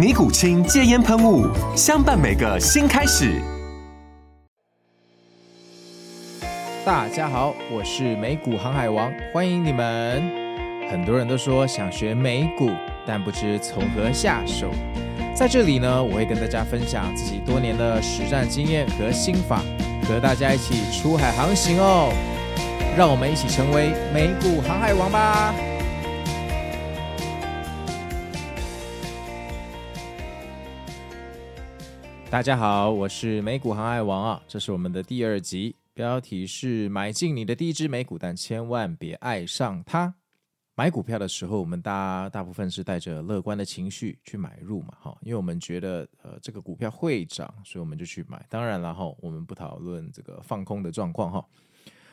尼古清戒烟喷雾，相伴每个新开始。大家好，我是美股航海王，欢迎你们。很多人都说想学美股，但不知从何下手。在这里呢，我会跟大家分享自己多年的实战经验和心法，和大家一起出海航行哦。让我们一起成为美股航海王吧！大家好，我是美股航海王啊，这是我们的第二集，标题是买进你的第一支美股，但千万别爱上它。买股票的时候，我们大大部分是带着乐观的情绪去买入嘛，哈，因为我们觉得呃这个股票会涨，所以我们就去买。当然了哈，我们不讨论这个放空的状况哈。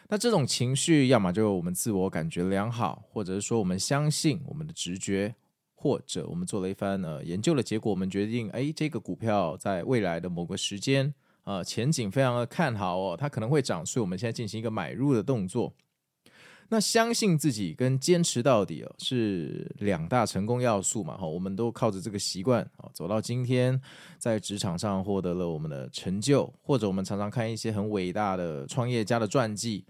那这种情绪，要么就我们自我感觉良好，或者是说我们相信我们的直觉。或者我们做了一番呃研究的结果，我们决定，哎，这个股票在未来的某个时间，呃，前景非常的看好哦，它可能会涨，所以我们现在进行一个买入的动作。那相信自己跟坚持到底哦，是两大成功要素嘛，哈，我们都靠着这个习惯啊，走到今天，在职场上获得了我们的成就，或者我们常常看一些很伟大的创业家的传记，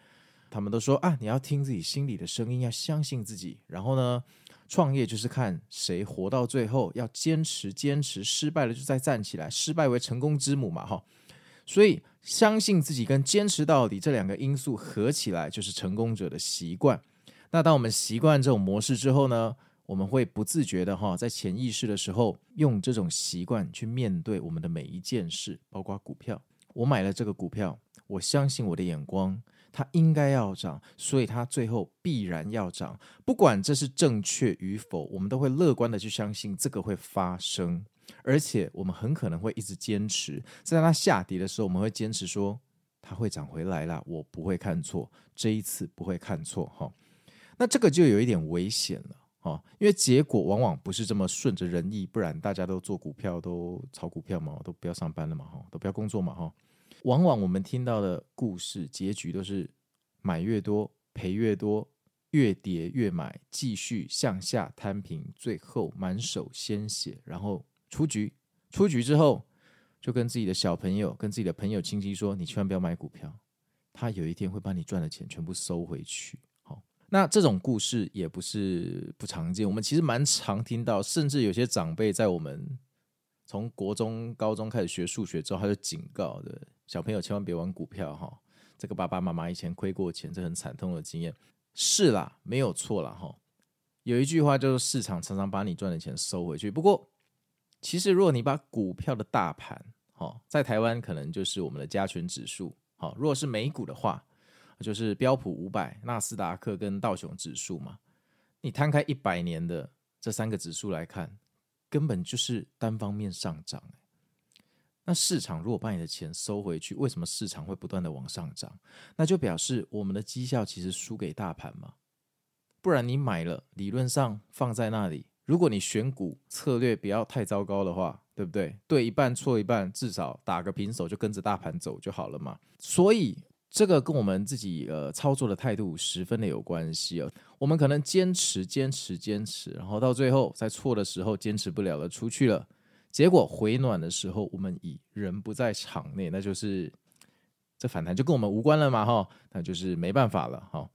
他们都说啊，你要听自己心里的声音，要相信自己，然后呢，创业就是看谁活到最后，要坚持坚持，失败了就再站起来，失败为成功之母嘛，哈。所以相信自己跟坚持到底这两个因素合起来，就是成功者的习惯。那当我们习惯这种模式之后呢，我们会不自觉的哈，在潜意识的时候，用这种习惯去面对我们的每一件事，包括股票。我买了这个股票，我相信我的眼光。它应该要涨，所以它最后必然要涨。不管这是正确与否，我们都会乐观的去相信这个会发生，而且我们很可能会一直坚持。在它下跌的时候，我们会坚持说它会涨回来了，我不会看错，这一次不会看错哈。那这个就有一点危险了哈，因为结果往往不是这么顺着人意，不然大家都做股票都炒股票嘛，都不要上班了嘛哈，都不要工作嘛哈。往往我们听到的故事结局都是买越多赔越多，越跌越买，继续向下摊平，最后满手鲜血，然后出局。出局之后，就跟自己的小朋友、跟自己的朋友、亲戚说：“你千万不要买股票，他有一天会把你赚的钱全部收回去。”好，那这种故事也不是不常见，我们其实蛮常听到，甚至有些长辈在我们从国中、高中开始学数学之后，他就警告的。小朋友千万别玩股票哈，这个爸爸妈妈以前亏过钱，这很惨痛的经验。是啦，没有错啦哈。有一句话就是市场常常把你赚的钱收回去。不过，其实如果你把股票的大盘哈，在台湾可能就是我们的加权指数。好，如果是美股的话，就是标普五百、纳斯达克跟道琼指数嘛。你摊开一百年的这三个指数来看，根本就是单方面上涨。那市场如果把你的钱收回去，为什么市场会不断的往上涨？那就表示我们的绩效其实输给大盘嘛。不然你买了，理论上放在那里，如果你选股策略不要太糟糕的话，对不对？对一半错一半，至少打个平手就跟着大盘走就好了嘛。所以这个跟我们自己呃操作的态度十分的有关系哦。我们可能坚持坚持坚持，然后到最后在错的时候坚持不了了，出去了。结果回暖的时候，我们以人不在场内，那就是这反弹就跟我们无关了嘛，哈，那就是没办法了，哈。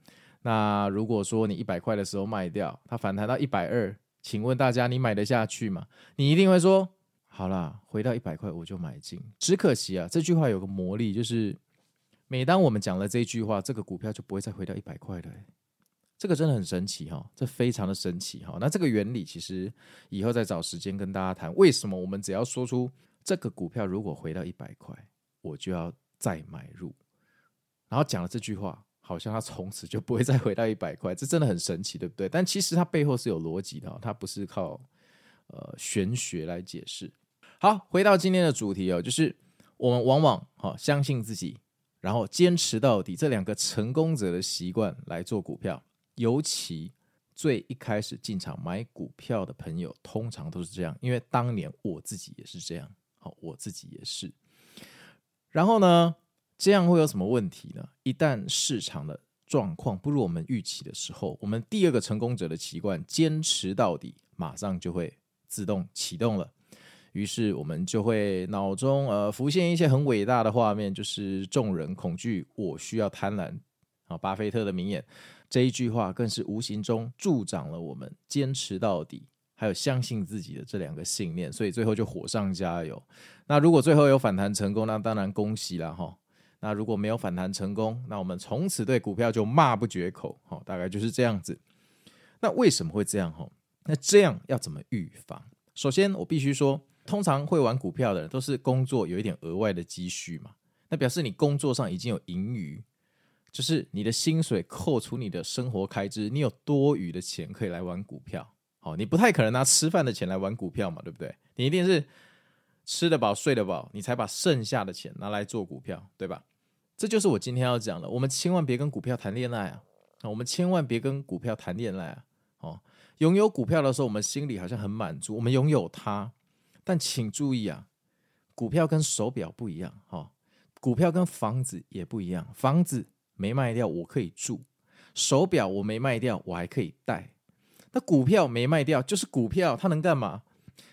那如果说你一百块的时候卖掉，它反弹到一百二，请问大家你买得下去吗？你一定会说，好啦，回到一百块我就买进。只可惜啊，这句话有个魔力，就是每当我们讲了这句话，这个股票就不会再回到一百块了。这个真的很神奇哈，这非常的神奇哈。那这个原理其实以后再找时间跟大家谈，为什么我们只要说出这个股票如果回到一百块，我就要再买入，然后讲了这句话，好像它从此就不会再回到一百块，这真的很神奇，对不对？但其实它背后是有逻辑的，它不是靠呃玄学来解释。好，回到今天的主题哦，就是我们往往哈相信自己，然后坚持到底这两个成功者的习惯来做股票。尤其最一开始进场买股票的朋友，通常都是这样，因为当年我自己也是这样，好，我自己也是。然后呢，这样会有什么问题呢？一旦市场的状况不如我们预期的时候，我们第二个成功者的习惯，坚持到底，马上就会自动启动了。于是我们就会脑中呃浮现一些很伟大的画面，就是众人恐惧，我需要贪婪。啊，巴菲特的名言。这一句话更是无形中助长了我们坚持到底，还有相信自己的这两个信念，所以最后就火上加油。那如果最后有反弹成功，那当然恭喜了哈。那如果没有反弹成功，那我们从此对股票就骂不绝口，哈，大概就是这样子。那为什么会这样哈？那这样要怎么预防？首先，我必须说，通常会玩股票的人都是工作有一点额外的积蓄嘛，那表示你工作上已经有盈余。就是你的薪水扣除你的生活开支，你有多余的钱可以来玩股票。好，你不太可能拿吃饭的钱来玩股票嘛，对不对？你一定是吃得饱、睡得饱，你才把剩下的钱拿来做股票，对吧？这就是我今天要讲的。我们千万别跟股票谈恋爱啊！我们千万别跟股票谈恋爱啊！哦，拥有股票的时候，我们心里好像很满足，我们拥有它。但请注意啊，股票跟手表不一样，哈，股票跟房子也不一样，房子。没卖掉，我可以住；手表我没卖掉，我还可以戴。那股票没卖掉，就是股票，它能干嘛？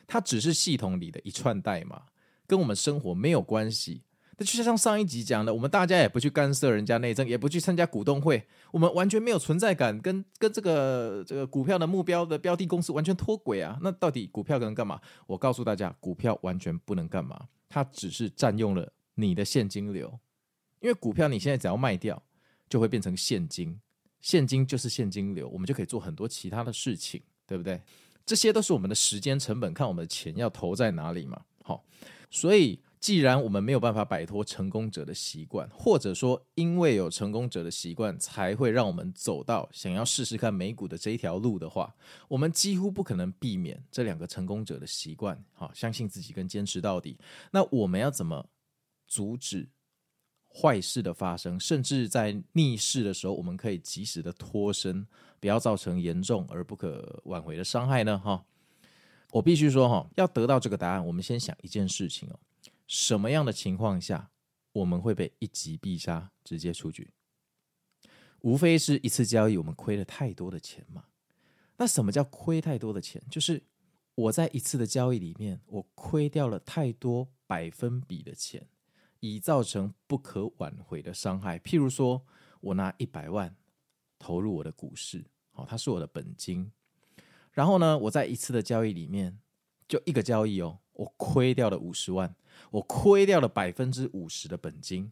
它只是系统里的一串代码，跟我们生活没有关系。那就像上一集讲的，我们大家也不去干涉人家内政，也不去参加股东会，我们完全没有存在感，跟跟这个这个股票的目标的标的公司完全脱轨啊！那到底股票能干嘛？我告诉大家，股票完全不能干嘛，它只是占用了你的现金流，因为股票你现在只要卖掉。就会变成现金，现金就是现金流，我们就可以做很多其他的事情，对不对？这些都是我们的时间成本，看我们的钱要投在哪里嘛。好，所以既然我们没有办法摆脱成功者的习惯，或者说因为有成功者的习惯，才会让我们走到想要试试看美股的这一条路的话，我们几乎不可能避免这两个成功者的习惯。好，相信自己跟坚持到底。那我们要怎么阻止？坏事的发生，甚至在逆势的时候，我们可以及时的脱身，不要造成严重而不可挽回的伤害呢？哈，我必须说哈，要得到这个答案，我们先想一件事情哦：什么样的情况下我们会被一击必杀，直接出局？无非是一次交易我们亏了太多的钱嘛。那什么叫亏太多的钱？就是我在一次的交易里面，我亏掉了太多百分比的钱。已造成不可挽回的伤害。譬如说，我拿一百万投入我的股市，好，它是我的本金。然后呢，我在一次的交易里面，就一个交易哦，我亏掉了五十万，我亏掉了百分之五十的本金。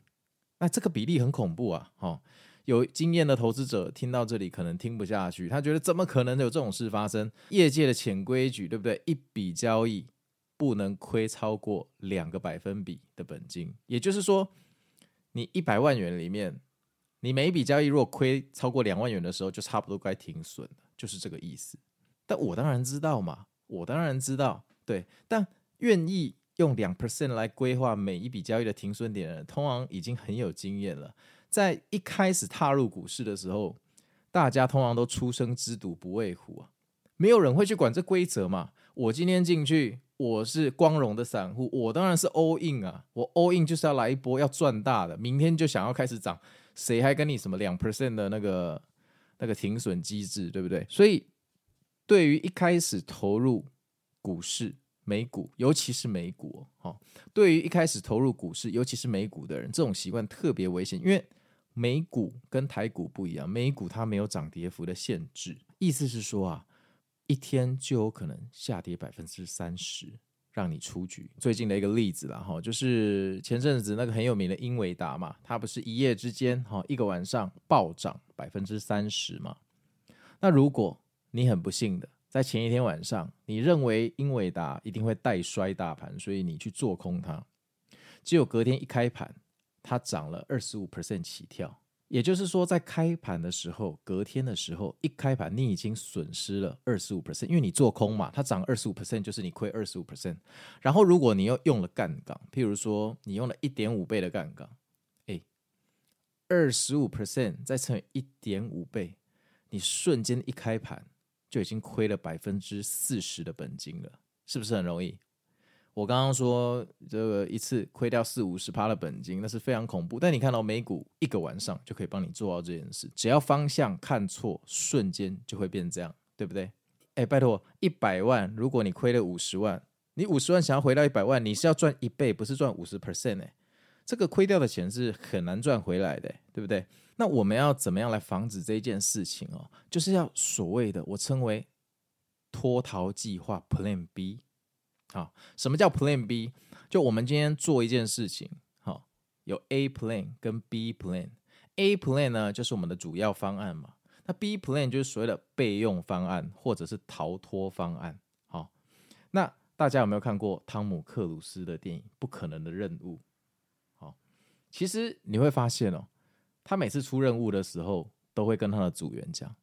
那这个比例很恐怖啊！哈，有经验的投资者听到这里可能听不下去，他觉得怎么可能有这种事发生？业界的潜规矩，对不对？一笔交易。不能亏超过两个百分比的本金，也就是说，你一百万元里面，你每一笔交易如果亏超过两万元的时候，就差不多该停损了，就是这个意思。但我当然知道嘛，我当然知道，对，但愿意用两 percent 来规划每一笔交易的停损点的人，通常已经很有经验了。在一开始踏入股市的时候，大家通常都初生之犊不畏虎啊，没有人会去管这规则嘛。我今天进去。我是光荣的散户，我当然是 all in 啊！我 all in 就是要来一波要赚大的，明天就想要开始涨，谁还跟你什么两 percent 的那个那个停损机制，对不对？所以，对于一开始投入股市、美股，尤其是美股，哈，对于一开始投入股市，尤其是美股的人，这种习惯特别危险，因为美股跟台股不一样，美股它没有涨跌幅的限制，意思是说啊。一天就有可能下跌百分之三十，让你出局。最近的一个例子啦，哈，就是前阵子那个很有名的英伟达嘛，它不是一夜之间哈一个晚上暴涨百分之三十嘛？那如果你很不幸的在前一天晚上，你认为英伟达一定会带衰大盘，所以你去做空它，结果隔天一开盘，它涨了二十五 percent 起跳。也就是说，在开盘的时候，隔天的时候一开盘，你已经损失了二十五 percent，因为你做空嘛，它涨二十五 percent 就是你亏二十五 percent。然后，如果你又用了杠杆，譬如说你用了一点五倍的杠杆，哎，二十五 percent 再乘以一点五倍，你瞬间一开盘就已经亏了百分之四十的本金了，是不是很容易？我刚刚说这个一次亏掉四五十趴的本金，那是非常恐怖。但你看到美股一个晚上就可以帮你做到这件事，只要方向看错，瞬间就会变这样，对不对？哎，拜托，一百万，如果你亏了五十万，你五十万想要回到一百万，你是要赚一倍，不是赚五十 percent 哎，这个亏掉的钱是很难赚回来的，对不对？那我们要怎么样来防止这一件事情哦？就是要所谓的我称为脱逃计划 Plan B。好，什么叫 Plan B？就我们今天做一件事情，好，有 A Plan 跟 B Plan。A Plan 呢，就是我们的主要方案嘛。那 B Plan 就是所谓的备用方案或者是逃脱方案。好，那大家有没有看过汤姆克鲁斯的电影《不可能的任务》？好，其实你会发现哦，他每次出任务的时候，都会跟他的组员讲。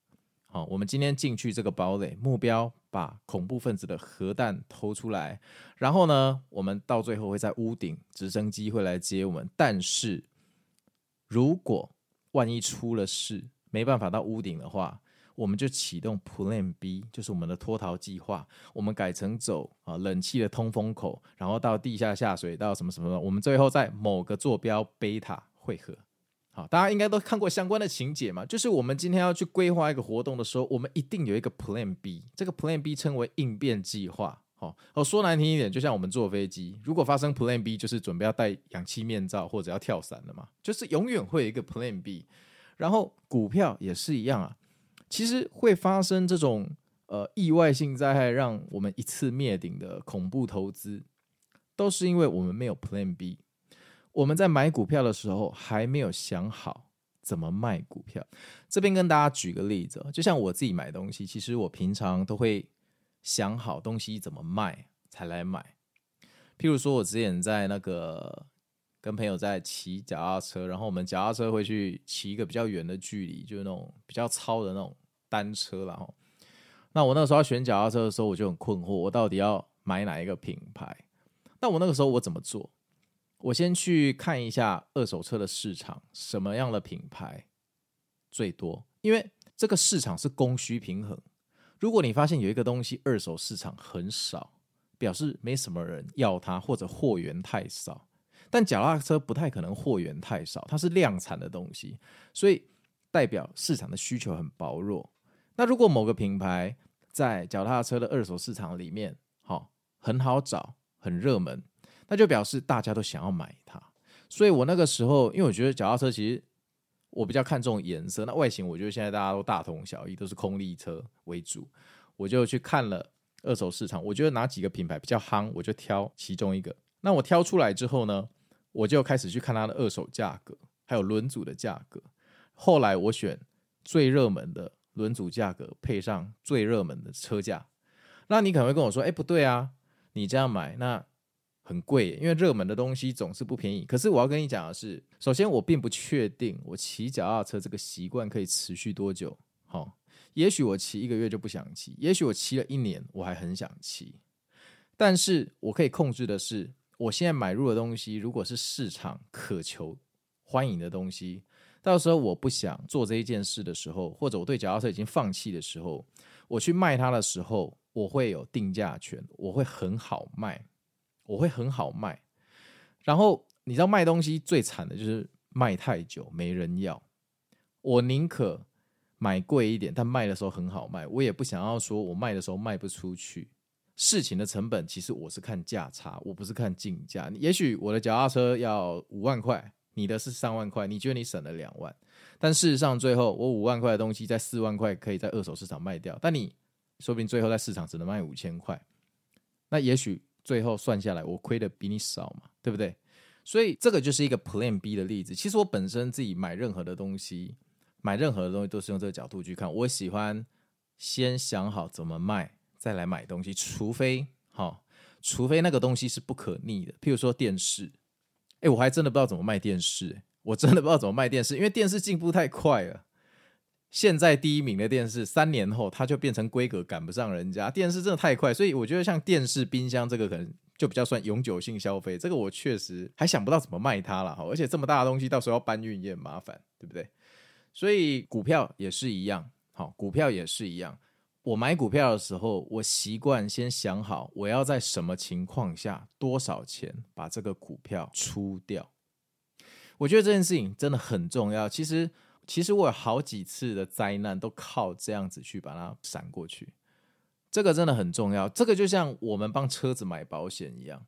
好，我们今天进去这个堡垒，目标把恐怖分子的核弹偷出来。然后呢，我们到最后会在屋顶，直升机会来接我们。但是，如果万一出了事，没办法到屋顶的话，我们就启动 Plan B，就是我们的脱逃计划。我们改成走啊冷气的通风口，然后到地下下水道什么什么的。我们最后在某个坐标贝塔汇合。好，大家应该都看过相关的情节嘛？就是我们今天要去规划一个活动的时候，我们一定有一个 Plan B，这个 Plan B 称为应变计划。好，哦，说难听一点，就像我们坐飞机，如果发生 Plan B，就是准备要戴氧气面罩或者要跳伞的嘛，就是永远会有一个 Plan B。然后股票也是一样啊，其实会发生这种呃意外性灾害，让我们一次灭顶的恐怖投资，都是因为我们没有 Plan B。我们在买股票的时候还没有想好怎么卖股票。这边跟大家举个例子，就像我自己买东西，其实我平常都会想好东西怎么卖才来买。譬如说，我之前在那个跟朋友在骑脚踏车，然后我们脚踏车会去骑一个比较远的距离，就是那种比较糙的那种单车，然后那我那个时候要选脚踏车的时候，我就很困惑，我到底要买哪一个品牌？那我那个时候我怎么做？我先去看一下二手车的市场，什么样的品牌最多？因为这个市场是供需平衡。如果你发现有一个东西二手市场很少，表示没什么人要它，或者货源太少。但脚踏车不太可能货源太少，它是量产的东西，所以代表市场的需求很薄弱。那如果某个品牌在脚踏车的二手市场里面，好，很好找，很热门。那就表示大家都想要买它，所以我那个时候，因为我觉得脚踏车其实我比较看重颜色，那外形我觉得现在大家都大同小异，都是空力车为主，我就去看了二手市场，我觉得哪几个品牌比较夯，我就挑其中一个。那我挑出来之后呢，我就开始去看它的二手价格，还有轮组的价格。后来我选最热门的轮组价格，配上最热门的车价。那你可能会跟我说，哎，不对啊，你这样买那。很贵，因为热门的东西总是不便宜。可是我要跟你讲的是，首先我并不确定我骑脚踏车这个习惯可以持续多久。好，也许我骑一个月就不想骑，也许我骑了一年我还很想骑。但是我可以控制的是，我现在买入的东西如果是市场渴求欢迎的东西，到时候我不想做这一件事的时候，或者我对脚踏车已经放弃的时候，我去卖它的时候，我会有定价权，我会很好卖。我会很好卖，然后你知道卖东西最惨的就是卖太久没人要。我宁可买贵一点，但卖的时候很好卖。我也不想要说我卖的时候卖不出去。事情的成本其实我是看价差，我不是看进价。也许我的脚踏车要五万块，你的是三万块，你觉得你省了两万，但事实上最后我五万块的东西在四万块可以在二手市场卖掉，但你说不定最后在市场只能卖五千块。那也许。最后算下来我亏的比你少嘛，对不对？所以这个就是一个 Plan B 的例子。其实我本身自己买任何的东西，买任何的东西都是用这个角度去看。我喜欢先想好怎么卖，再来买东西，除非好，除非那个东西是不可逆的，譬如说电视。哎，我还真的不知道怎么卖电视，我真的不知道怎么卖电视，因为电视进步太快了。现在第一名的电视，三年后它就变成规格赶不上人家。电视真的太快，所以我觉得像电视、冰箱这个可能就比较算永久性消费。这个我确实还想不到怎么卖它了哈，而且这么大的东西到时候要搬运也很麻烦，对不对？所以股票也是一样，好，股票也是一样。我买股票的时候，我习惯先想好我要在什么情况下多少钱把这个股票出掉。我觉得这件事情真的很重要。其实。其实我有好几次的灾难都靠这样子去把它闪过去，这个真的很重要。这个就像我们帮车子买保险一样，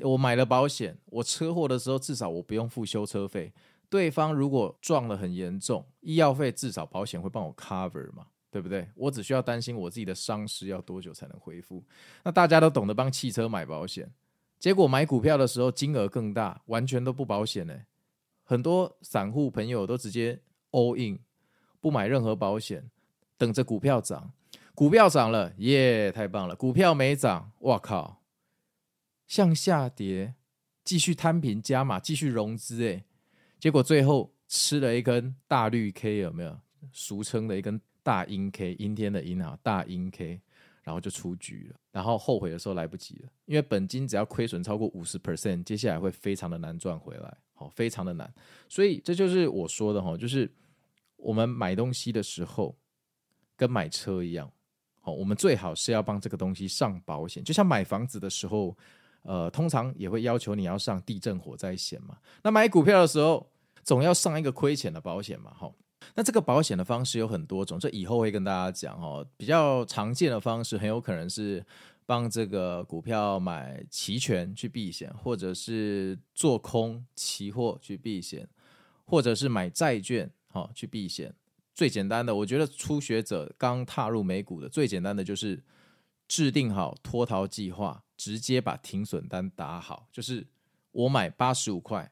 我买了保险，我车祸的时候至少我不用付修车费。对方如果撞得很严重，医药费至少保险会帮我 cover 嘛，对不对？我只需要担心我自己的伤势要多久才能恢复。那大家都懂得帮汽车买保险，结果买股票的时候金额更大，完全都不保险呢。很多散户朋友都直接。All in，不买任何保险，等着股票涨。股票涨了，耶，太棒了！股票没涨，哇靠，向下跌，继续摊平加码，继续融资，哎，结果最后吃了一根大绿 K，有没有？俗称的一根大阴 K，阴天的阴啊，大阴 K，然后就出局了。然后后悔的时候来不及了，因为本金只要亏损超过五十 percent，接下来会非常的难赚回来。好，非常的难，所以这就是我说的哈，就是我们买东西的时候跟买车一样，好，我们最好是要帮这个东西上保险，就像买房子的时候，呃，通常也会要求你要上地震火灾险嘛。那买股票的时候，总要上一个亏钱的保险嘛，哈。那这个保险的方式有很多种，这以后会跟大家讲哈。比较常见的方式很有可能是。帮这个股票买期权去避险，或者是做空期货去避险，或者是买债券好去避险。最简单的，我觉得初学者刚踏入美股的最简单的就是制定好脱逃计划，直接把停损单打好。就是我买八十五块，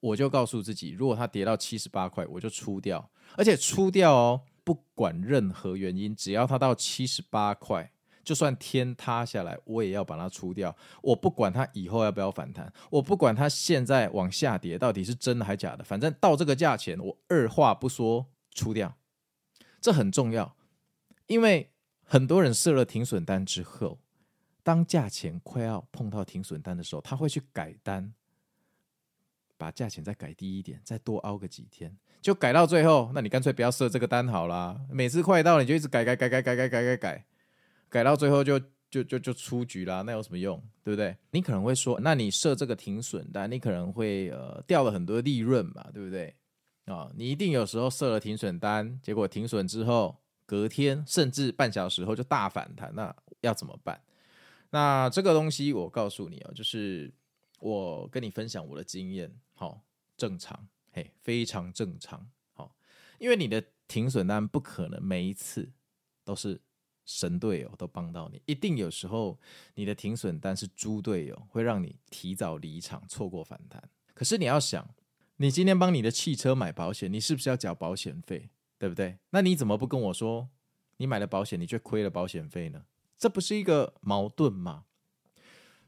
我就告诉自己，如果它跌到七十八块，我就出掉，而且出掉哦，不管任何原因，只要它到七十八块。就算天塌下来，我也要把它出掉。我不管它以后要不要反弹，我不管它现在往下跌到底是真的还假的，反正到这个价钱，我二话不说出掉。这很重要，因为很多人设了停损单之后，当价钱快要碰到停损单的时候，他会去改单，把价钱再改低一点，再多熬个几天，就改到最后，那你干脆不要设这个单好了。每次快到你就一直改改改改改改改改改。改到最后就就就就出局啦，那有什么用，对不对？你可能会说，那你设这个停损单，你可能会呃掉了很多利润嘛，对不对？啊、你一定有时候设了停损单，结果停损之后，隔天甚至半小时后就大反弹，那要怎么办？那这个东西我告诉你哦，就是我跟你分享我的经验，好、正常，嘿，非常正常，好、因为你的停损单不可能每一次都是。神队友都帮到你，一定有时候你的停损单是猪队友，会让你提早离场，错过反弹。可是你要想，你今天帮你的汽车买保险，你是不是要缴保险费？对不对？那你怎么不跟我说，你买了保险，你却亏了保险费呢？这不是一个矛盾吗？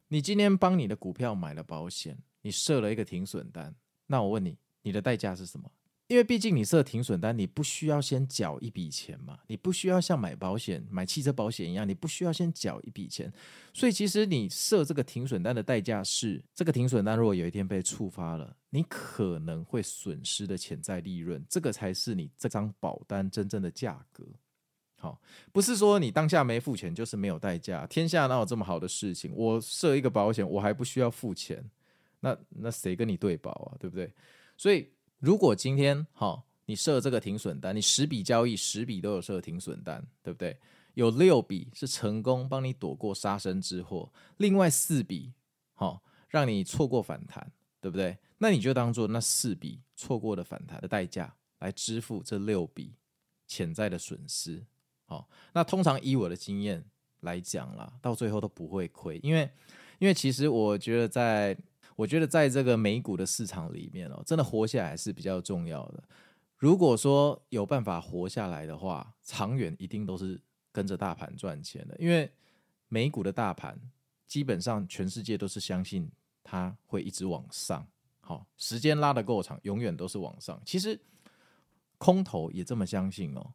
你今天帮你的股票买了保险，你设了一个停损单，那我问你，你的代价是什么？因为毕竟你设停损单，你不需要先缴一笔钱嘛，你不需要像买保险、买汽车保险一样，你不需要先缴一笔钱。所以其实你设这个停损单的代价是，这个停损单如果有一天被触发了，你可能会损失的潜在利润，这个才是你这张保单真正的价格。好，不是说你当下没付钱就是没有代价，天下哪有这么好的事情？我设一个保险，我还不需要付钱，那那谁跟你对保啊？对不对？所以。如果今天好，你设这个停损单，你十笔交易十笔都有设停损单，对不对？有六笔是成功帮你躲过杀身之祸，另外四笔好让你错过反弹，对不对？那你就当做那四笔错过的反弹的代价来支付这六笔潜在的损失。好，那通常以我的经验来讲啦，到最后都不会亏，因为。因为其实我觉得在，我觉得在这个美股的市场里面哦，真的活下来是比较重要的。如果说有办法活下来的话，长远一定都是跟着大盘赚钱的。因为美股的大盘基本上全世界都是相信它会一直往上，好，时间拉得够长，永远都是往上。其实空头也这么相信哦。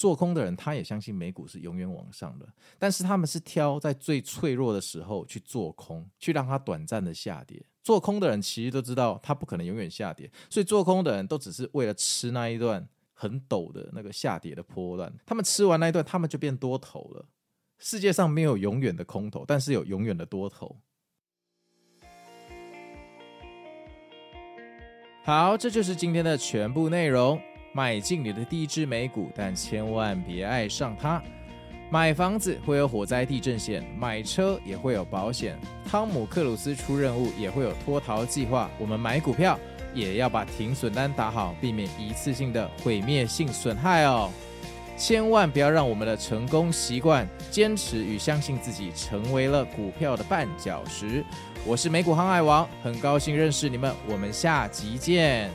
做空的人，他也相信美股是永远往上的，但是他们是挑在最脆弱的时候去做空，去让它短暂的下跌。做空的人其实都知道，它不可能永远下跌，所以做空的人都只是为了吃那一段很陡的那个下跌的波段。他们吃完那一段，他们就变多头了。世界上没有永远的空头，但是有永远的多头。好，这就是今天的全部内容。买进你的第一支美股，但千万别爱上它。买房子会有火灾、地震险，买车也会有保险。汤姆克鲁斯出任务也会有脱逃计划。我们买股票也要把停损单打好，避免一次性的毁灭性损害哦。千万不要让我们的成功习惯、坚持与相信自己成为了股票的绊脚石。我是美股航海王，很高兴认识你们，我们下集见。